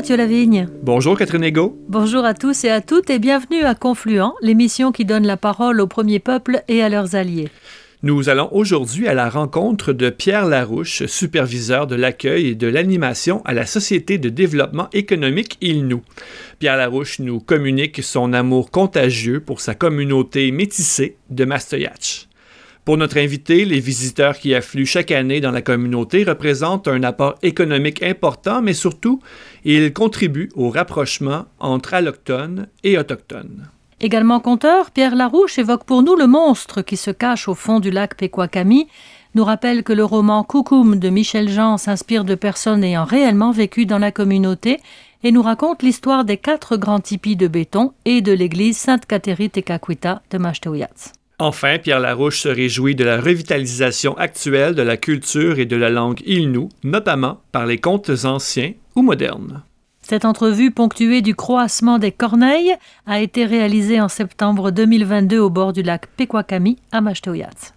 Mathieu Lavigne. Bonjour Catherine Ego. Bonjour à tous et à toutes et bienvenue à Confluent, l'émission qui donne la parole aux premiers peuples et à leurs alliés. Nous allons aujourd'hui à la rencontre de Pierre Larouche, superviseur de l'accueil et de l'animation à la Société de développement économique ILNOU. Pierre Larouche nous communique son amour contagieux pour sa communauté métissée de Mastoyatch. Pour notre invité, les visiteurs qui affluent chaque année dans la communauté représentent un apport économique important, mais surtout, ils contribuent au rapprochement entre allochtones et autochtones. Également conteur, Pierre Larouche évoque pour nous le monstre qui se cache au fond du lac Pequacami, nous rappelle que le roman Coucoum de Michel Jean s'inspire de personnes ayant réellement vécu dans la communauté et nous raconte l'histoire des quatre grands tipis de béton et de l'église Sainte-Catherine-Tekakwita de Mashtoyats. Enfin, Pierre Larouche se réjouit de la revitalisation actuelle de la culture et de la langue ilnou, notamment par les contes anciens ou modernes. Cette entrevue ponctuée du croassement des corneilles a été réalisée en septembre 2022 au bord du lac Pequacami à Mashtoyats.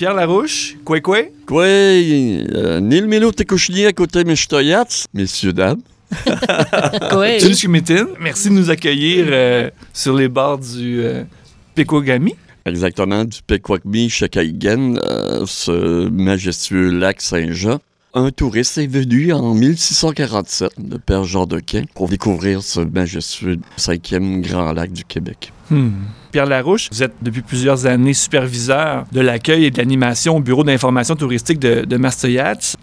Pierre Larouche, quoi quoi? Quoi, euh, Nil Milo à côté Meshtoyats, messieurs, dames. Merci de nous accueillir euh, sur les bords du euh, Pequogami. Exactement, du Pequakmi, Chakaigen, euh, ce majestueux lac Saint-Jean. Un touriste est venu en 1647, le père Jean pour découvrir ce majestueux cinquième grand lac du Québec. Hmm. Pierre Larouche, vous êtes depuis plusieurs années superviseur de l'accueil et de l'animation au bureau d'information touristique de, de.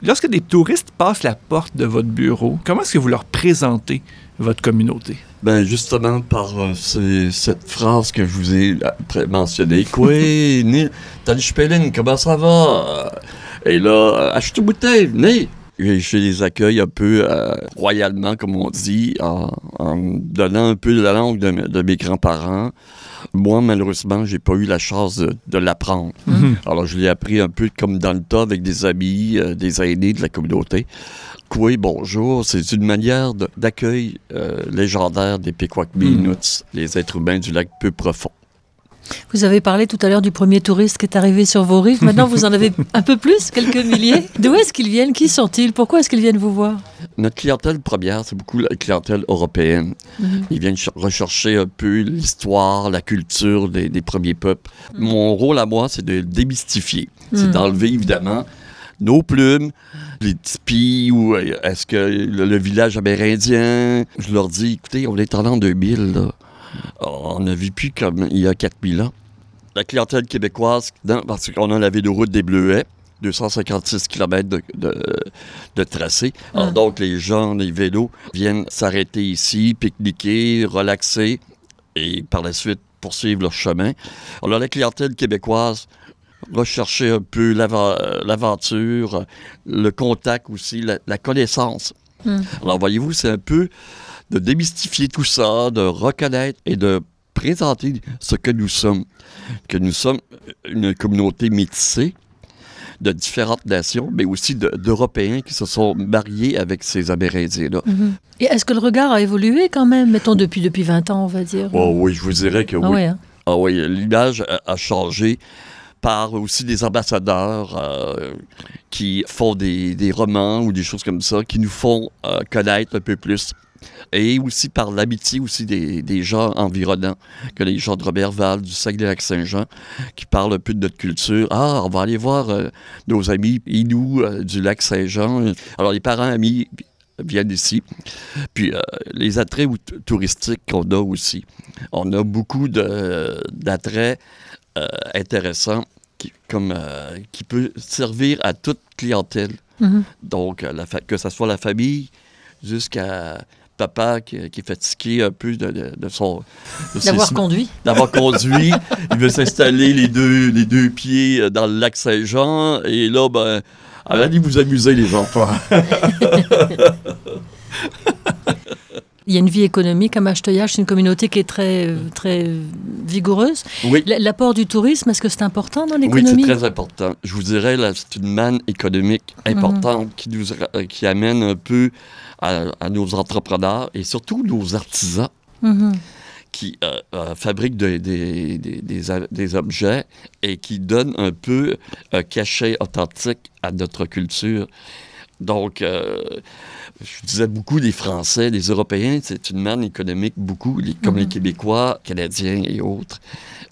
Lorsque des touristes passent la porte de votre bureau, comment est-ce que vous leur présentez votre communauté? Ben justement par euh, cette phrase que je vous ai mentionnée. Quoi, Nil, comment ça va? Et là, euh, achetez une bouteille, venez. Et je les accueille un peu euh, royalement, comme on dit, en, en donnant un peu de la langue de, de mes grands-parents. Moi, malheureusement, j'ai pas eu la chance de, de l'apprendre. Alors, je l'ai appris un peu comme dans le tas avec des amis, euh, des aînés de la communauté. Oui, bonjour. C'est une manière d'accueil euh, légendaire des Pequot-Inuits, Mm. les êtres humains du lac peu profond. Vous avez parlé tout à l'heure du premier touriste qui est arrivé sur vos rives. Maintenant, vous en avez un peu plus, quelques milliers. D'où est-ce qu'ils viennent? Qui sont-ils? Pourquoi est-ce qu'ils viennent vous voir? Notre clientèle première, c'est beaucoup la clientèle européenne. Ils viennent ch- rechercher un peu l'histoire, la culture des, des premiers peuples. Mon rôle à moi, c'est de démystifier. C'est Mm. d'enlever, évidemment, nos plumes, les tipis ou euh, est-ce que le, le village amérindien. Je leur dis, écoutez, on est en l'an 2000, là. On a vu plus comme il y a 4000 ans. La clientèle québécoise, non, parce qu'on a la ville de route des Bleuets, 256 km de, de, de tracé. Alors Ah. donc, les gens, les vélos, viennent s'arrêter ici, pique-niquer, relaxer et par la suite poursuivre leur chemin. Alors, la clientèle québécoise rechercher un peu l'aventure, le contact aussi, la, la connaissance. Mm. Alors, voyez-vous, c'est un peu de démystifier tout ça, de reconnaître et de présenter ce que nous sommes. Que nous sommes une communauté métissée de différentes nations, mais aussi de- d'Européens qui se sont mariés avec ces Amérindiens-là. Et est-ce que le regard a évolué quand même Mettons depuis, depuis 20 ans, on va dire? Oh oui, je vous dirais que Ah oui. hein? Ah oui, l'image a, a changé par aussi des ambassadeurs euh, qui font des, des romans ou des choses comme ça, qui nous font euh, connaître un peu plus. Et aussi par l'amitié aussi des, des gens environnants, que les gens de Robertval, du Saguenay-Lac-Saint-Jean, qui parlent un peu de notre culture. Ah, on va aller voir euh, nos amis Inou euh, du lac Saint-Jean. Alors, les parents amis viennent ici. Puis, euh, les attraits ou- touristiques qu'on a aussi. On a beaucoup d'attraits intéressants qui, comme, qui peut servir à toute clientèle. Mhm. Donc, la que ce soit la famille, jusqu'à papa qui, qui, est fatigué un peu de, de, de son... D'avoir conduit. D'avoir conduit. il veut s'installer les deux, les deux pieds dans le lac Saint-Jean. Et là, ben, allez vous amuser, les enfants. Il y a une vie économique à Machteuillage, c'est une communauté qui est très, très vigoureuse. Oui. L'apport du tourisme, est-ce que c'est important dans l'économie Oui, c'est très important. Je vous dirais, c'est une manne économique importante mmh. qui, nous, qui amène un peu à, à, nos entrepreneurs et surtout nos artisans. Mmh. qui euh, euh, fabriquent des, des, des, des, objets et qui donnent un peu un cachet authentique à notre culture. Donc, euh, je disais beaucoup des Français, des Européens, c'est une manne économique beaucoup, les, comme mm -hmm. les Québécois, Canadiens et autres.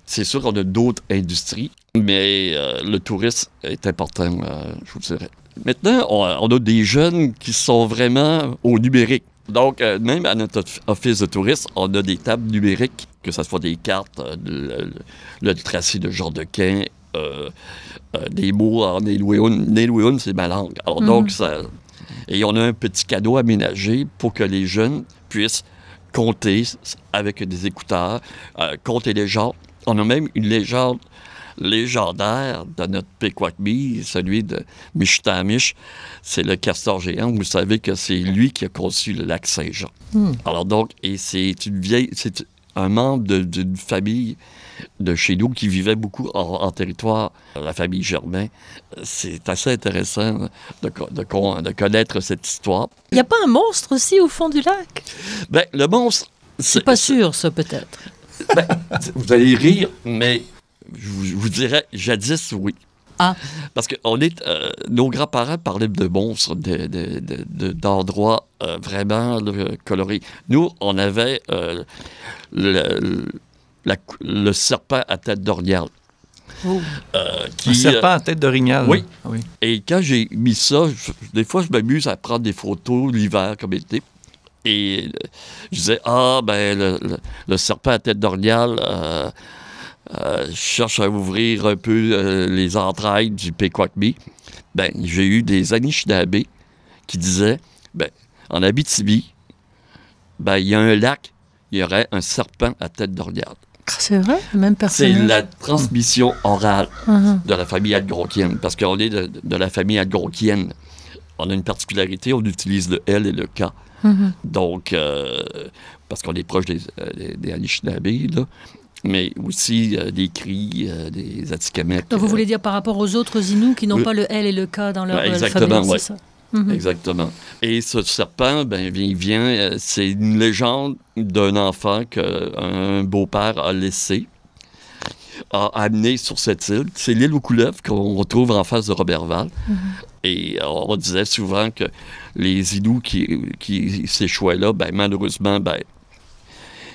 C'est sûr qu'on a d'autres industries, mais euh, le tourisme est important, euh, je vous dirais. Maintenant, on, on, a des jeunes qui sont vraiment au numérique. Donc, euh, même à notre office de tourisme, on a des tables numériques, que ce soit des cartes, le, le, le tracé de Jean Dequin, euh, des mots en Nélouéoun, c'est ma langue. Alors, mm -hmm. donc, ça, et on a un petit cadeau aménagé pour que les jeunes puissent compter avec des écouteurs, euh, compter les gens. On a même une légende légendaire de notre Pequotmi, celui de Mishtamish. C'est le castor géant. Vous savez que c'est lui qui a conçu le lac Saint-Jean. Hmm. Mm. Alors donc, et c'est une vieille, c'est un membre d'une famille de chez nous qui vivait beaucoup en, en territoire, la famille Germain. C'est assez intéressant de, de, de, connaître cette histoire. Il n'y a pas un monstre aussi au fond du lac? Ben, le monstre... C'est pas sûr, ça, peut-être. Ben, vous allez rire, mais je vous, je vous dirais, jadis, oui. Ah. Parce que on est, euh, nos grands-parents parlaient de monstres, d'endroits de, de, euh, vraiment euh, colorés. Nous, on avait euh, le, la, le, serpent à tête d'orignal. Oh. Qui, Un serpent à tête d'orignal. Oui. oui. Et quand j'ai mis ça, je, des fois, je m'amuse à prendre des photos l'hiver comme été. Et je disais, ah, ben, le, le, le serpent à tête d'orignal, euh, euh, je cherche à ouvrir un peu euh, les entrailles du Pequotmi. Ben, j'ai eu des Anishinaabe qui disaient, ben, en Abitibi, ben, il y a un lac, il y aurait un serpent à tête d'orignal. C'est vrai, même personne. C'est la transmission orale uh -huh. de la famille algonquienne, parce qu'on est de, de, la famille algonquienne. On a une particularité, on utilise le L et le K. Uh -huh. Donc, euh, parce qu'on est proche des, des, des là mais aussi euh, des cris, euh, des Atikamekw. Donc vous voulez dire par rapport aux autres Inuits qui n'ont pas le L et le K dans leur ouais, Exactement, famille, -hmm. Exactement. Et ce serpent, ben, il vient, euh, c'est une légende d'un enfant qu'un beau-père a laissé, a amené sur cette île. C'est l'île aux couleuvres qu'on retrouve en face de Robertval. -hmm. Et on disait souvent que les Inuits qui, qui s'échouaient là, ben, malheureusement, ben,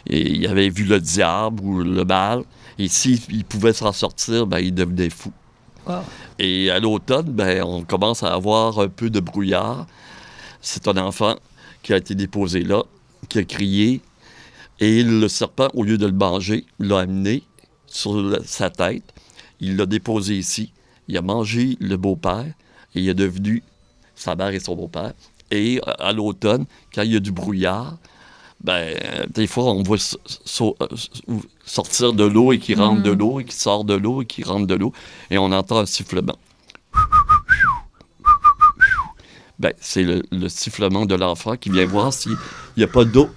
et il avait vu le diable ou le mal. Et s'il pouvait s'en sortir, ben, il devenait fou. Wow. Et à l'automne, ben, on commence à avoir un peu de brouillard. C'est un enfant qui a été déposé là, qui a crié. Et le serpent, au lieu de le manger, l'a amené sur sa tête. Il l'a déposé ici. Il a mangé le beau-père et il est devenu sa mère et son beau-père. Et à l'automne, quand il y a du brouillard, ben, des fois, on voit so sortir de l'eau et qui rentre mmh. de l'eau et qui sort de l'eau et qui rentre de l'eau et on entend un sifflement. Ben, c'est le, le, sifflement de l'enfant qui vient voir s'il n'y a pas d'eau.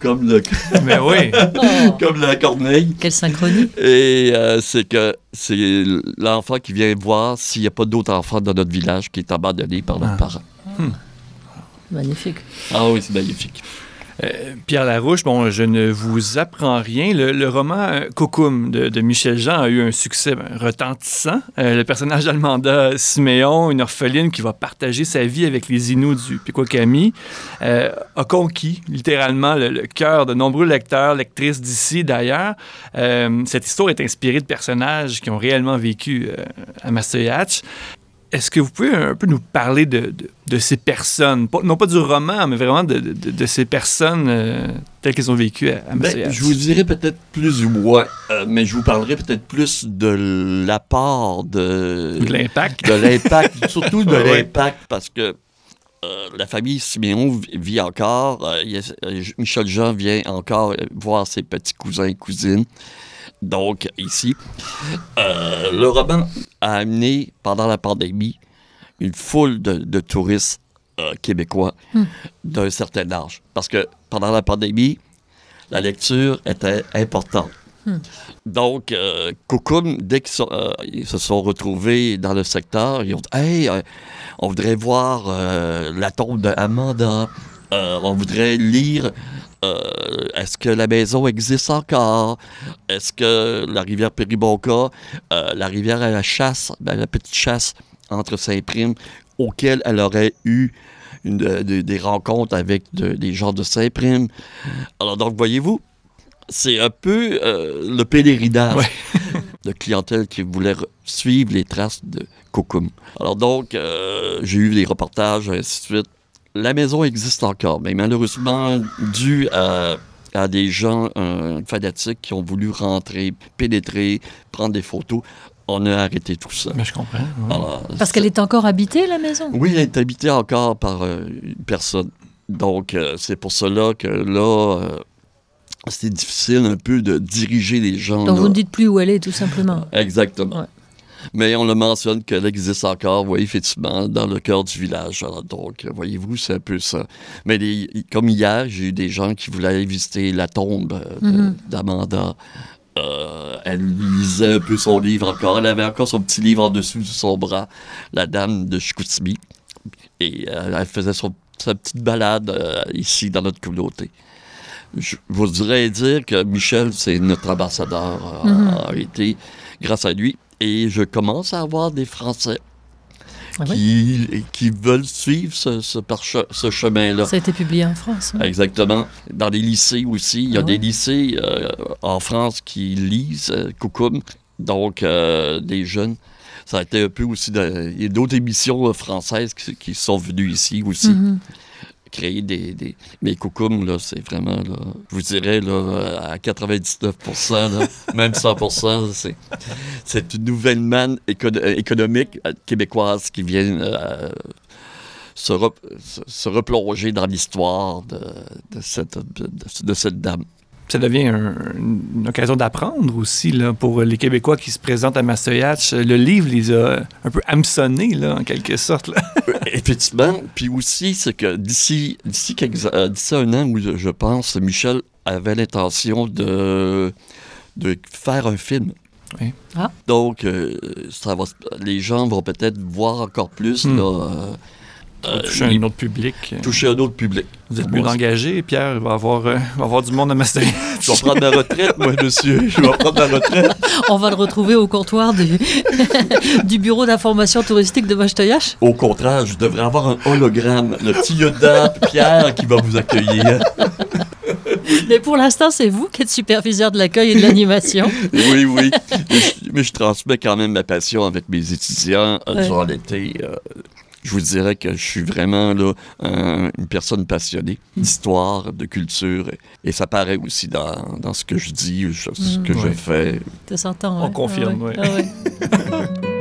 Comme le. Mais oui! comme la corneille. Quelle synchronie! Et euh, c'est que c'est l'enfant qui vient voir s'il n'y a pas d'autres enfants dans notre village qui est abandonné par leurs ah. parents. Hmm. Magnifique. Ah oui, c'est magnifique. Euh, Pierre Larouche, bon, je ne vous apprends rien. Le, roman de, de, Michel Jean a eu un succès ben, retentissant. Euh, le personnage d'Almanda Siméon, une orpheline qui va partager sa vie avec les Inuits du Pequakami, euh, a conquis littéralement le, le cœur de nombreux lecteurs, lectrices d'ici d'ailleurs. Euh, cette histoire est inspirée de personnages qui ont réellement vécu à Mastoyatch. Est-ce que vous pouvez un peu nous parler de, de, de ces personnes, pas, non pas du roman, mais vraiment de, de ces personnes euh, telles qu'elles ont vécu à, à ben, Je vous dirais peut-être plus ou moins, euh, mais je vous parlerai peut-être plus de l'apport de... De l'impact. De l'impact, surtout de l'impact, parce que euh, la famille Siméon vit encore. Euh, Michel Jean vient encore voir ses petits cousins et cousines. Donc, ici, le roman a amené, pendant la pandémie, une foule de, touristes québécois hmm. d'un certain âge. Parce que pendant la pandémie, la lecture était importante. Hmm. Donc, euh, dès qu'ils euh, se sont retrouvés dans le secteur, ils ont dit Hey, euh, on voudrait voir euh, la tombe d'Amanda. on voudrait lire Est-ce que la maison existe encore? Est-ce que la rivière Péribonca, la rivière à la chasse, ben, la petite chasse entre Saint-Prime, auquel elle aurait eu des rencontres avec des gens de Saint-Prime. Alors, donc, voyez-vous, c'est un peu euh, le pèlerinage de clientèle qui voulait suivre les traces de Kokum. Alors donc, euh, j'ai eu des reportages, ainsi de suite. La maison existe encore, mais malheureusement, dû à, des gens fanatiques qui ont voulu rentrer, pénétrer, prendre des photos, on a arrêté tout ça. Mais je comprends. Parce qu'elle est encore habitée, la maison? Oui, elle est habitée encore par euh, une personne. Donc, c'est pour cela que là, c'est difficile un peu de diriger les gens. Donc vous ne dites plus où elle est, tout simplement. Exactement. Mais on le mentionne qu'elle existe encore, oui, effectivement, dans le cœur du village. donc, voyez-vous, c'est un peu ça. Mais comme hier, j'ai eu des gens qui voulaient aller visiter la tombe euh, mhm. d'Amanda. Euh, elle lisait un peu son livre encore. Elle avait encore son petit livre en dessous de son bras, La Dame de Chicoutimi. Et euh, elle faisait sa petite balade ici dans notre communauté je voudrais dire que Michel, c'est notre ambassadeur, mhm. a été grâce à lui. Et je commence à avoir des Français ah qui, qui, veulent suivre ce, ce, chemin-là. Ça a été publié en France. Exactement. Dans les lycées aussi. Il y a ah des lycées euh, en France qui lisent euh, donc des jeunes. Ça a été un peu aussi... il y a d'autres émissions françaises qui, sont venues ici aussi. Mhm créer des, des... Mais Koukoum, là, c'est vraiment, là, je vous dirais, là, à 99% même 100 c'est, c'est une nouvelle manne économique euh, québécoise qui vient euh, se, se, replonger dans l'histoire de, de, cette, de cette dame ça devient une occasion d'apprendre aussi là, pour les Québécois qui se présentent à Mastoyach. Le livre les a un peu hameçonnés, là, en quelque sorte. Là. Effectivement. Puis aussi, c'est que d'ici, d'ici, euh, d'ici un an, où je pense, Michel avait l'intention de, de faire un film. Oui. Ah. Donc, euh, ça va, les gens vont peut-être voir encore plus hmm. là, euh, euh, toucher un autre public. Toucher un autre public. Vous êtes mieux engagé, Pierre. va avoir, euh, va avoir du monde à Master. Je vais prendre ma retraite, moi, monsieur. Je vais prendre ma retraite. On va le retrouver au comptoir du, du bureau d'information touristique de Mastoyache. Au contraire, je devrais avoir un hologramme. Le petit Yoda, Pierre, qui va vous accueillir. Mais pour l'instant, c'est vous qui êtes superviseur de l'accueil et de l'animation. oui, oui. Mais je, transmets quand même ma passion avec mes étudiants euh, durant l'été je vous dirais que je suis vraiment là, une personne passionnée d'histoire, de culture, et, ça paraît aussi dans, dans, ce que je dis, ce que je fais. Ça s'entend. On confirme, oui. Ah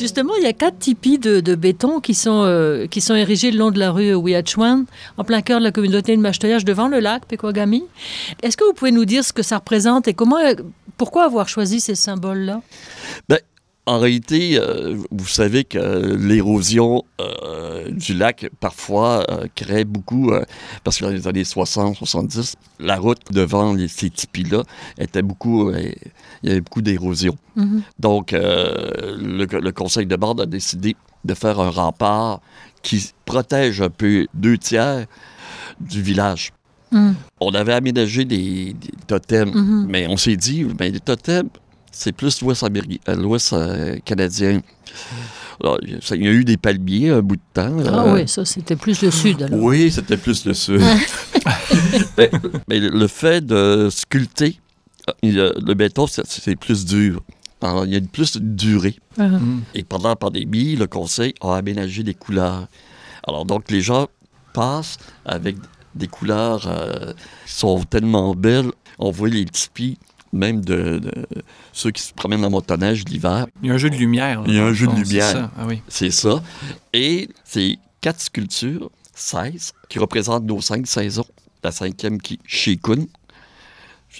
Justement, il y a quatre tipis de, béton qui sont, euh, qui sont érigés le long de la rue Wiachuan, en plein cœur de la communauté de Mastoyage, devant le lac Pequagami. Est-ce que vous pouvez nous dire ce que ça représente et comment, pourquoi avoir choisi ces symboles-là? Ben, en réalité, euh, vous savez que l'érosion euh, du lac, parfois, euh, crée beaucoup, parce que dans les années 60-70, la route devant ces tipis-là était beaucoup, il y avait beaucoup d'érosion. Mm-hmm. Donc, le, conseil de bord a décidé de faire un rempart qui protège un peu deux tiers du village. Mm. On avait aménagé des, totems, mm-hmm. mais on s'est dit, ben, les totems, c'est plus l'Ouest l'Ouest euh, canadien. il y a eu des palmiers un bout de temps. Ah oui, ça, c'était plus le sud. Oui, c'était plus le sud. mais, le fait de sculpter le béton, c'est plus dur. il y a plus de durée. Ah. Mm. Et pendant la pandémie, le conseil a aménagé des couleurs. Alors, donc, les gens passent avec des couleurs euh, qui sont tellement belles. On voit les tipis, même de, de ceux qui se promènent en motoneige l'hiver. Il y a un jeu de lumière. là, Il y a un jeu de c'est lumière. ça. Ah oui. C'est ça. Et c'est quatre sculptures, 16, qui représentent nos cinq saisons. La cinquième qui chez Kun.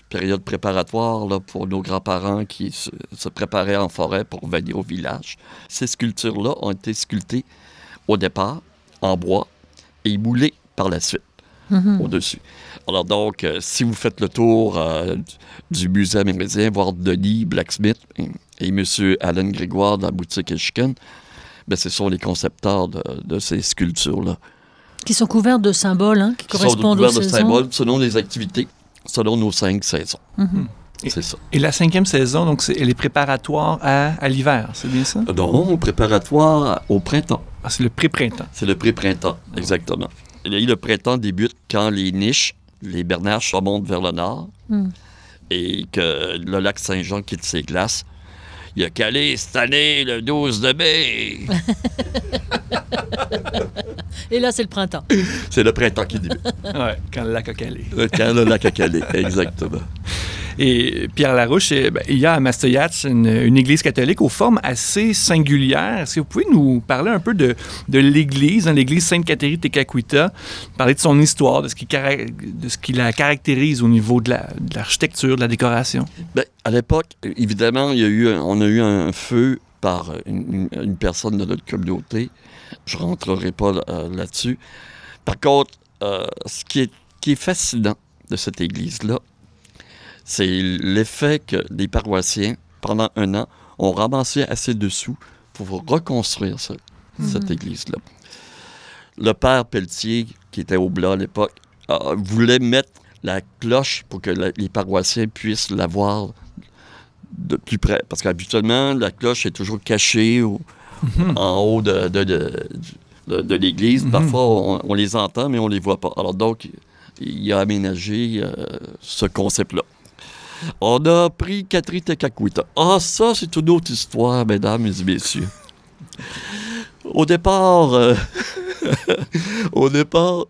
Période préparatoire là, pour nos grands-parents qui se, se préparaient en forêt pour venir au village. Ces sculptures-là ont été sculptées au départ en bois et moulées par la suite au-dessus. Alors donc, euh, si vous faites le tour euh, du musée amérindien, voir Denis Blacksmith et, et M. Alan Grégoire dans la boutique Ashken, ben, ce sont les concepteurs de, de ces sculptures-là. Qui sont couverts de symboles hein, qui Qui sont correspondent aux couverts de saisons. symboles selon les activités, selon nos cinq saisons. Mhm. C'est ça. Et la cinquième saison, donc, elle est préparatoire à, à l'hiver, c'est bien ça? Donc, préparatoire au printemps. Ah, c'est le pré-printemps. C'est le pré-printemps, exactement. Et le printemps débute quand les niches, les bernaches remontent vers le nord Mm. et que le lac Saint-Jean quitte ses glaces. Il a calé cette année le 12 de mai. Et là, c'est le printemps. C'est le printemps qui débute. ouais, quand le lac a calé. Quand le lac a calé, exactement. Et Pierre Larouche, eh ben, il y a à Mastoyat une, église catholique aux formes assez singulières. Est-ce que vous pouvez nous parler un peu de, de l'église, hein, l'église Sainte-Catherine Tekakwita, parler de son histoire, de ce, qui, de la caractérise au niveau de la- de l'architecture, de la décoration? Ben, à l'époque, évidemment, il y a eu, on a eu un feu par une, personne de notre communauté. Je ne rentrerai pas euh, là-dessus. Par contre, euh, ce qui qui est fascinant de cette église-là, c'est l'effet que les paroissiens, pendant un an, ont ramassé assez de sous pour reconstruire ce- cette église-là. Le père Pelletier, qui était au Blas à l'époque, euh, voulait mettre la cloche pour que la- les paroissiens puissent la voir de plus près. Parce qu'habituellement, la cloche est toujours cachée au- en haut de, de- de- de- de l'église. Mhm. Parfois, on, on les entend, mais on les voit pas. Alors donc, il a aménagé euh, ce concept-là. On a pris Catherine Tekakwita. Ah, ça, c'est une autre histoire, mesdames et messieurs. Au départ, euh, au départ,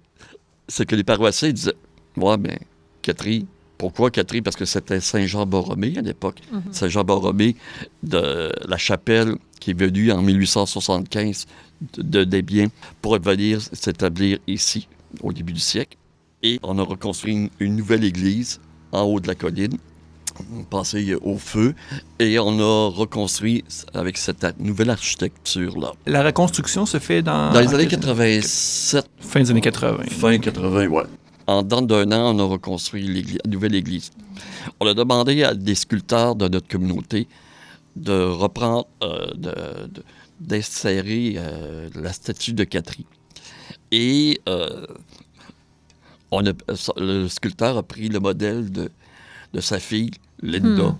c'est que les paroissiens disaient Ouais, mais Catherine, pourquoi Catherine Parce que c'était Saint-Jean-Borromée à l'époque. Saint-Jean-Borromée de la chapelle qui est venue en 1875 de, de Desbiens pour venir s'établir ici au début du siècle. Et on a reconstruit une, une nouvelle église en haut de la colline, passé au feu, et on a reconstruit avec cette nouvelle architecture-là. La reconstruction se fait dans... Dans les années 87, Fin des années 80. Fin 80, ouais. En d'un an, on a reconstruit l'église- la nouvelle église. On a demandé à des sculpteurs de notre communauté de reprendre, euh, de- de- d'insérer euh, la statue de Catherine. Et euh, on a- le sculpteur a pris le modèle de, de sa fille, Linda.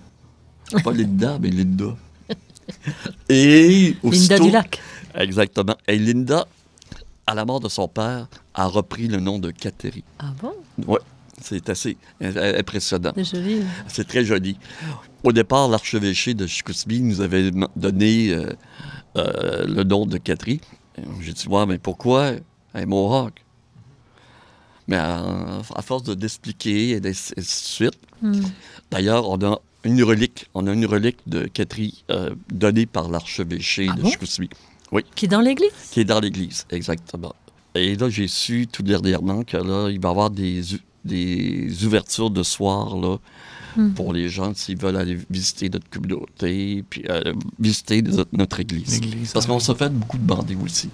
Pas Linda, mais Linda. Et Linda du lac. Exactement. Et Linda, à la mort de son père, a repris le nom de Catherine. Ah bon? Oui, c'est assez impressionnant. C'est joli. C'est très joli. Au départ, l'archevêché de Chicoutimi nous avait donné euh, euh, le nom de Catherine. J'ai dit, ouais, mais pourquoi? Un Mohawk? Mais à, à force de d'expliquer et ainsi de suite, Hmm. d'ailleurs, on a une relique, on a une relique de Catherine euh, donnée par l'archevêché Ah de bon? Chicoutimi. Qui est dans l'église? Qui est dans l'église, exactement. Et là, j'ai su tout dernièrement que là, il va y avoir des, des ouvertures de soir là, Hmm. pour les gens s'ils veulent aller visiter notre communauté, puis euh, visiter notre, notre église. Parce ah qu'on se fait beaucoup demander aussi.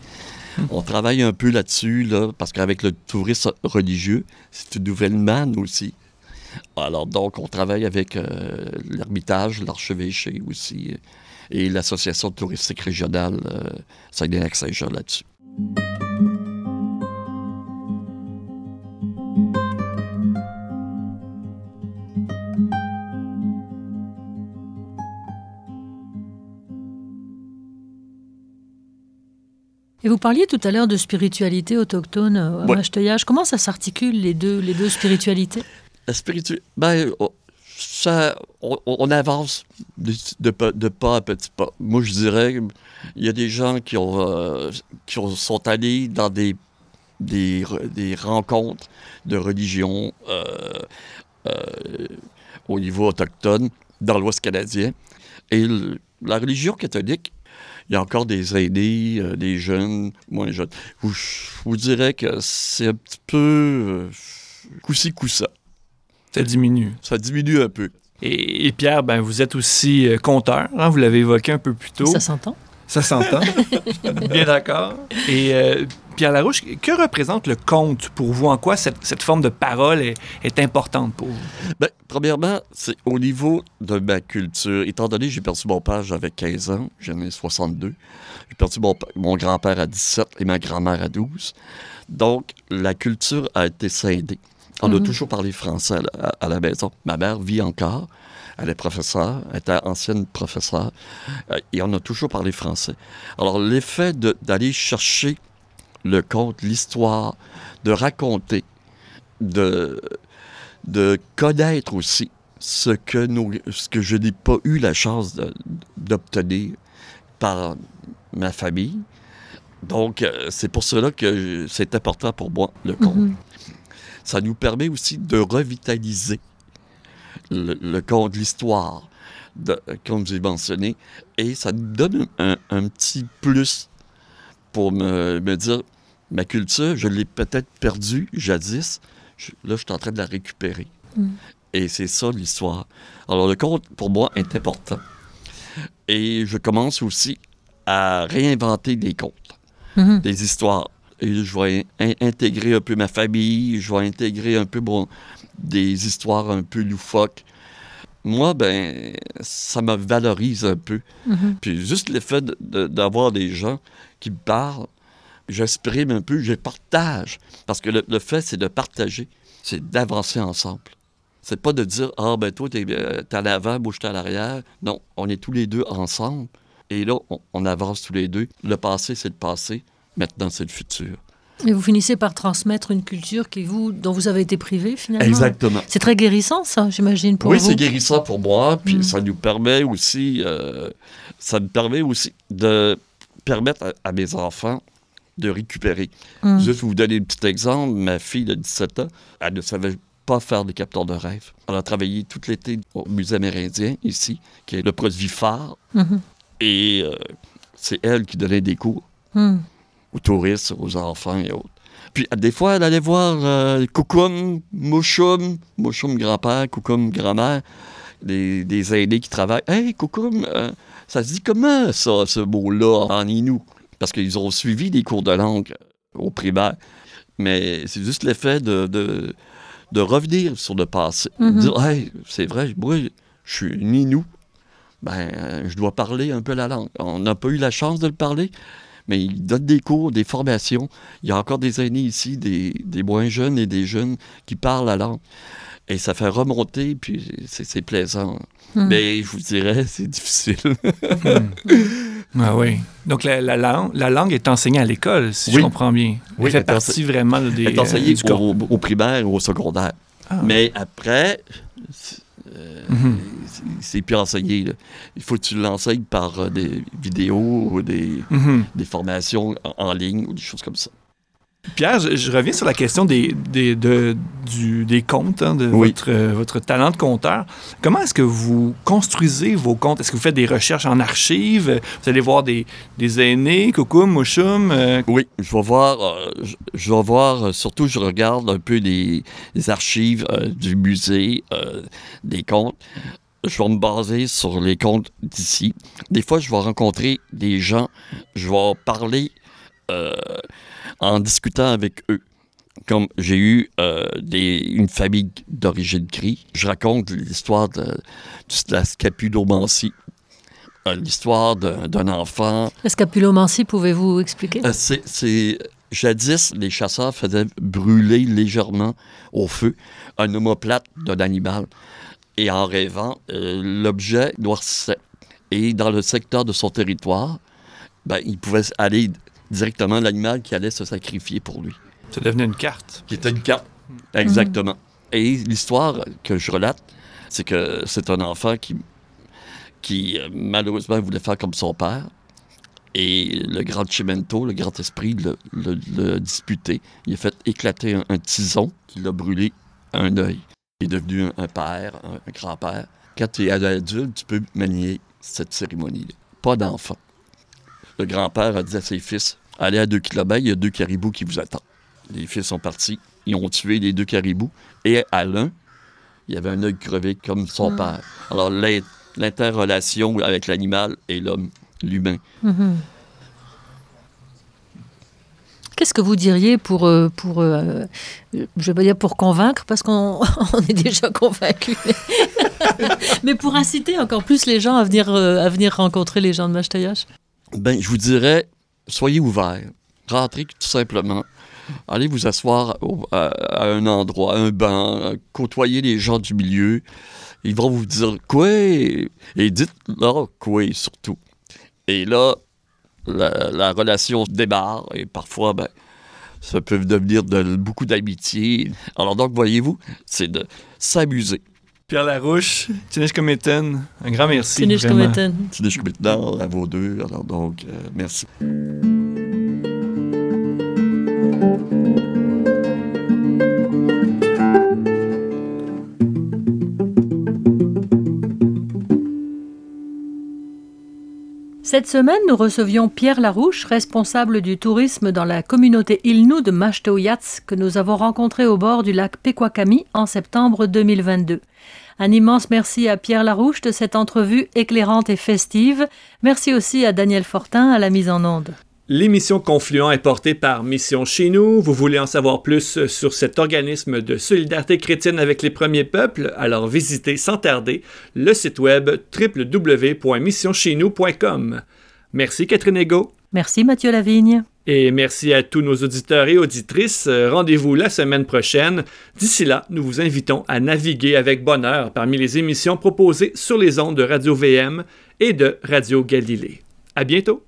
On travaille un peu là-dessus, là, parce qu'avec le tourisme religieux, c'est une nouvelle manne aussi. Alors donc, on travaille avec euh, l'Ermitage, l'archevêché aussi, et l'association touristique régionale euh, Saguenay-Lac-Saint-Jean là-dessus. Et vous parliez tout à l'heure de spiritualité autochtone euh, à Ouais. Machteuillage. Comment ça s'articule les deux, les deux spiritualités? La spiritualité, ben, oh, ça, on, on avance de, de pas- de pas à petit pas. Moi, je dirais, il y a des gens qui, ont, euh, qui ont- sont allés dans des des, des rencontres de religions euh, euh, au niveau autochtone dans l'Ouest canadien. Et la religion catholique, il y a encore des aînés, euh, des jeunes, moins jeunes. je vous dirais que c'est un petit peu coup-ci, coup-ça. Ça diminue. Ça diminue un peu. Et, Pierre, ben, vous êtes aussi conteur, hein, vous l'avez évoqué un peu plus tôt. Ça s'entend. Ça s'entend. Bien d'accord. Et Pierre Larouche, que représente le conte pour vous? En quoi cette, forme de parole est, importante pour vous? Bien, premièrement, c'est au niveau de ma culture. Étant donné que j'ai perdu mon père, j'avais 15 ans, j'en ai 62. J'ai perdu mon, grand-père à 17 et ma grand-mère à 12. Donc, la culture a été scindée. On a mhm. toujours parlé français à la, maison. Ma mère vit encore. Elle est professeure, elle était ancienne professeure, euh, et on a toujours parlé français. Alors, l'effet d'aller chercher le conte, l'histoire, de raconter, de, de connaître aussi ce que, nous, ce que je n'ai pas eu la chance d'obtenir par ma famille. Donc, euh, c'est pour cela que c'est important pour moi, le conte. Mhm. Ça nous permet aussi de revitaliser le, conte, l'histoire, comme j'ai mentionné, et ça nous donne un, un petit plus pour me, me dire ma culture, je l'ai peut-être perdue jadis. là, je suis en train de la récupérer. Mm. Et c'est ça l'histoire. Alors, le conte, pour moi, est important. Et je commence aussi à réinventer des contes, mm-hmm. des histoires. Et je vais intégrer un peu ma famille, je vais intégrer un peu bon, des histoires un peu loufoques. Moi, ben, ça me valorise un peu. Mm-hmm. Puis juste l'effet d'avoir des gens qui me parlent, j'exprime un peu, je partage. Parce que le, fait, c'est de partager, c'est d'avancer ensemble. C'est pas de dire, ah, ben toi, t'es euh, à l'avant, moi, je à l'arrière. Non, on est tous les deux ensemble. Et là, on, avance tous les deux. Le passé, c'est le passé. Maintenant, c'est le futur. Et vous finissez par transmettre une culture qui vous, dont vous avez été privé, finalement. Exactement. C'est très guérissant, ça, j'imagine, pour vous. Oui, c'est guérissant pour moi. Puis mm. ça nous permet aussi, euh, ça me permet aussi de permettre à mes enfants de récupérer. Mm. Juste vous donner un petit exemple, ma fille de 17 ans, elle ne savait pas faire des capteurs de rêve. Elle a travaillé tout l'été au musée amérindien, ici, qui est le produit phare. Mm-hmm. Et euh, c'est elle qui donnait des cours mm. Aux touristes, aux enfants et autres. Puis des fois, elle allait voir euh, Koukoum, Mouchoum, Mouchoum grand-père, Koukoum grand-mère, des, des, aînés qui travaillent. Hey, Koukoum, euh, ça se dit comment ça, ce mot-là en Inou? parce qu'ils ont suivi des cours de langue au primaire. Mais c'est juste l'effet de, de, revenir sur le passé. Mm-hmm. Dire, hey, c'est vrai, moi, je suis Ninou. Ben, je dois parler un peu la langue. On n'a pas eu la chance de le parler, mais ils donnent des cours, des formations. Il y a encore des aînés ici, des, des moins jeunes et des jeunes qui parlent la langue. Et ça fait remonter, puis c'est plaisant. Mm. Mais je vous dirais, c'est difficile. Mm. Ah oui. Donc la, la, langue est enseignée à l'école, si je comprends bien. Elle oui, fait partie vraiment des. Elle est enseignée euh, au, au, primaire ou au secondaire. Ah. Mais après, euh, c'est plus enseigné. Il faut que tu l'enseignes par euh, des vidéos ou des, mhm. des formations en ligne ou des choses comme ça. Pierre, je, reviens sur la question des, des, du, des comptes, hein, de votre, euh, votre talent de compteur. Comment est-ce que vous construisez vos comptes? Est-ce que vous faites des recherches en archives? Vous allez voir des, des aînés, Koukoum, Mouchoum? Euh? Oui, je vais voir, euh, je, vais voir, surtout je regarde un peu les, archives du musée, des comptes je vais me baser sur les comptes d'ici. Des fois, je vais rencontrer des gens, je vais parler en discutant avec eux. Comme j'ai eu euh, des, une famille d'origine cri, je raconte l'histoire de, la scapulomancie, euh, l'histoire d'un enfant. La scapulomancie, pouvez-vous expliquer? Euh, c'est Jadis, les chasseurs faisaient brûler légèrement au feu un omoplate d'un animal. Et en rêvant, l'objet noircissait. Et dans le secteur de son territoire, ben, il pouvait aller directement l'animal qui allait se sacrifier pour lui. Ça devenait une carte. Qui était une carte, exactement. Et l'histoire que je relate, c'est que c'est un enfant qui, qui euh, malheureusement voulait faire comme son père. Et le grand Chimento, le grand esprit, l'a disputé. Il a fait éclater un, tison qui l'a brûlé à un œil. Il est devenu un, père, un, grand-père. Quand tu es adulte, tu peux manier cette cérémonie-là. Pas d'enfant. Le grand-père a dit à ses fils Allez à deux kilomètres, il y a deux caribous qui vous attendent. Les fils sont partis. Ils ont tué les deux caribous. Et à l'un, il y avait un œil crevé comme son ah. père. Alors, l'interrelation avec l'animal et l'homme, l'humain. Mm-hmm. Qu'est-ce que vous diriez pour, euh, pour euh, je vais dire pour convaincre, parce qu'on est déjà convaincu, mais pour inciter encore plus les gens à venir, euh, à venir rencontrer les gens de Machtayash? Ben, je vous dirais, soyez ouverts. Rentrez tout simplement. Allez vous asseoir à, un endroit, un banc, côtoyer les gens du milieu. Ils vont vous dire quoi? Et dites-leur quoi surtout. Et là, la, relation démarre et parfois, ben, ça peut devenir de, beaucoup d'amitié. Alors donc, voyez-vous, c'est de s'amuser. Pierre Larouche, Tinish Cometten, un grand merci. Tinish Cometten. Tinish Cometten, à vos deux. Alors donc, euh, merci. Cette semaine, nous recevions Pierre Larouche, responsable du tourisme dans la communauté Ilnou de Machtoyats, que nous avons rencontré au bord du lac Pequakami en septembre 2022. Un immense merci à Pierre Larouche de cette entrevue éclairante et festive. Merci aussi à Daniel Fortin à la mise en onde. L'émission Confluent est portée par Mission Chez nous. Vous voulez en savoir plus sur cet organisme de solidarité chrétienne avec les premiers peuples? Alors visitez sans tarder le site web www.missioncheznous.com. Merci Catherine Ego. Merci Mathieu Lavigne. Et merci à tous nos auditeurs et auditrices. Rendez-vous la semaine prochaine. D'ici là, nous vous invitons à naviguer avec bonheur parmi les émissions proposées sur les ondes de Radio VM et de Radio Galilée. À bientôt.